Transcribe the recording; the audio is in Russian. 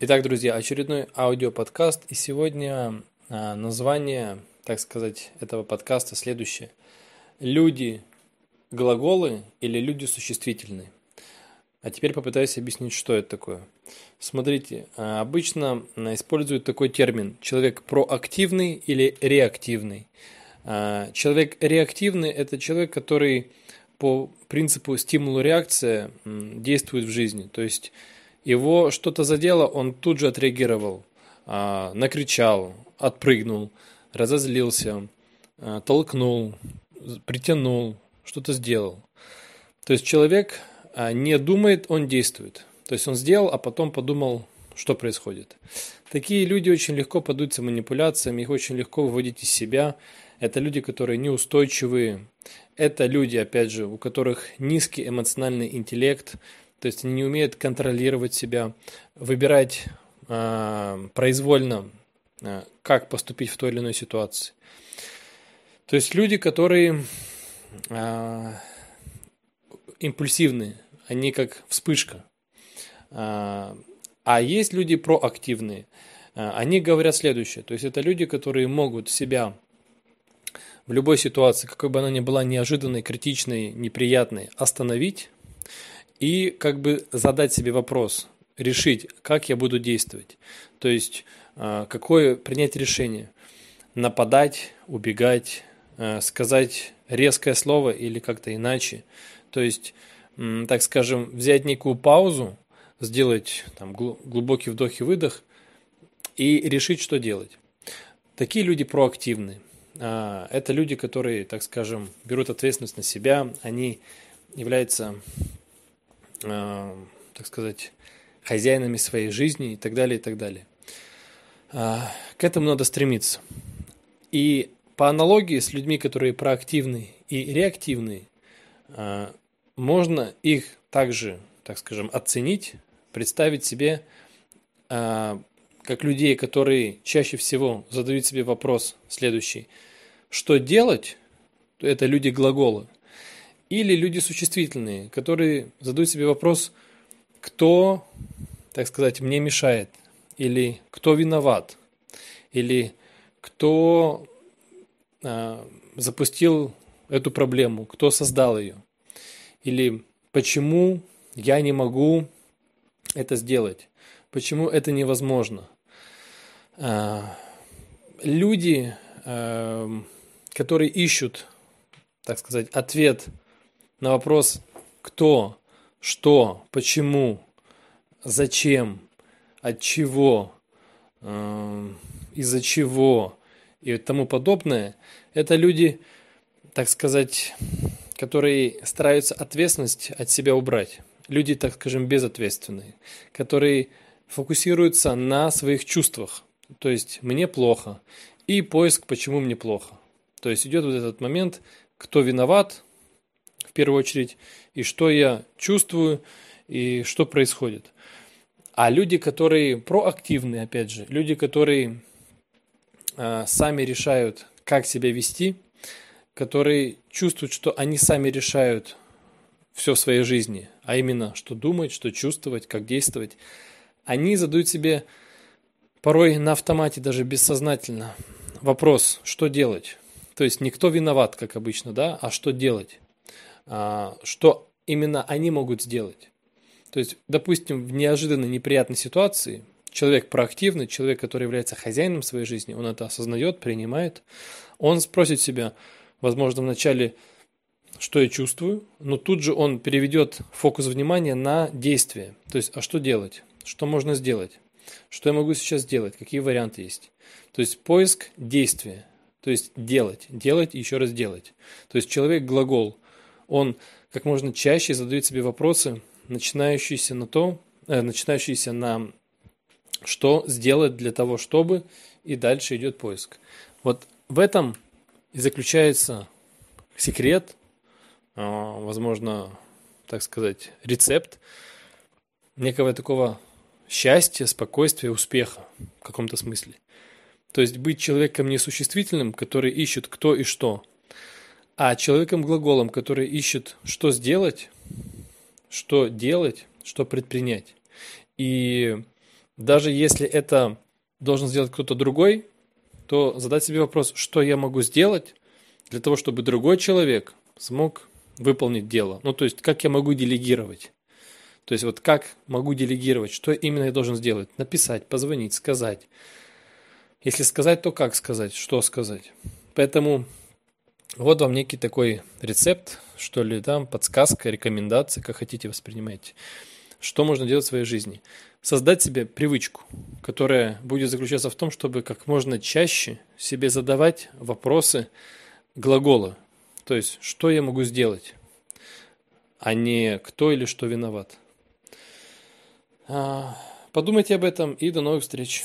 Итак, друзья, очередной аудиоподкаст. И сегодня а, название, так сказать, этого подкаста следующее. Люди глаголы или люди существительные. А теперь попытаюсь объяснить, что это такое. Смотрите, а, обычно используют такой термин человек проактивный или реактивный. А, человек реактивный – это человек, который по принципу стимулу-реакция действует в жизни. То есть его что-то задело, он тут же отреагировал, а, накричал, отпрыгнул, разозлился, а, толкнул, притянул, что-то сделал. То есть человек не думает, он действует. То есть он сделал, а потом подумал, что происходит. Такие люди очень легко поддаются манипуляциям, их очень легко выводить из себя. Это люди, которые неустойчивые. Это люди, опять же, у которых низкий эмоциональный интеллект, то есть они не умеют контролировать себя, выбирать э, произвольно, э, как поступить в той или иной ситуации. То есть люди, которые э, импульсивные, они как вспышка. А есть люди проактивные. Они говорят следующее. То есть это люди, которые могут себя в любой ситуации, какой бы она ни была неожиданной, критичной, неприятной, остановить и как бы задать себе вопрос, решить, как я буду действовать. То есть, а, какое принять решение. Нападать, убегать, а, сказать резкое слово или как-то иначе. То есть, так скажем, взять некую паузу, сделать там, глубокий вдох и выдох и решить, что делать. Такие люди проактивны. А, это люди, которые, так скажем, берут ответственность на себя, они являются, так сказать, хозяинами своей жизни и так далее, и так далее. А, к этому надо стремиться. И по аналогии с людьми, которые проактивны и реактивны, можно их также, так скажем, оценить, представить себе как людей, которые чаще всего задают себе вопрос следующий – что делать, это люди глаголы, или люди существительные, которые задают себе вопрос, кто, так сказать, мне мешает, или кто виноват, или кто а, запустил эту проблему, кто создал ее, или почему я не могу это сделать, почему это невозможно. А, люди а, которые ищут, так сказать, ответ на вопрос кто, что, почему, зачем, от чего, э, из-за чего и тому подобное, это люди, так сказать, которые стараются ответственность от себя убрать. Люди, так скажем, безответственные, которые фокусируются на своих чувствах. То есть мне плохо. И поиск, почему мне плохо. То есть идет вот этот момент, кто виноват, в первую очередь, и что я чувствую, и что происходит. А люди, которые проактивны, опять же, люди, которые э, сами решают, как себя вести, которые чувствуют, что они сами решают все в своей жизни, а именно, что думать, что чувствовать, как действовать, они задают себе порой на автомате, даже бессознательно, вопрос, что делать, то есть никто виноват, как обычно, да, а что делать? А, что именно они могут сделать? То есть, допустим, в неожиданной неприятной ситуации человек проактивный, человек, который является хозяином своей жизни, он это осознает, принимает, он спросит себя, возможно, вначале, что я чувствую, но тут же он переведет фокус внимания на действие. То есть, а что делать? Что можно сделать? Что я могу сейчас сделать? Какие варианты есть? То есть поиск действия. То есть делать, делать и еще раз делать. То есть человек глагол, он как можно чаще задает себе вопросы, начинающиеся на то, э, начинающиеся на что сделать для того, чтобы, и дальше идет поиск. Вот в этом и заключается секрет, э, возможно, так сказать, рецепт некого такого счастья, спокойствия, успеха в каком-то смысле. То есть быть человеком несуществительным, который ищет кто и что, а человеком-глаголом, который ищет что сделать, что делать, что предпринять. И даже если это должен сделать кто-то другой, то задать себе вопрос, что я могу сделать для того, чтобы другой человек смог выполнить дело. Ну, то есть, как я могу делегировать. То есть, вот как могу делегировать, что именно я должен сделать. Написать, позвонить, сказать. Если сказать, то как сказать, что сказать. Поэтому вот вам некий такой рецепт, что ли, там, подсказка, рекомендация, как хотите воспринимайте. Что можно делать в своей жизни? Создать себе привычку, которая будет заключаться в том, чтобы как можно чаще себе задавать вопросы глагола. То есть, что я могу сделать, а не кто или что виноват. А, подумайте об этом и до новых встреч.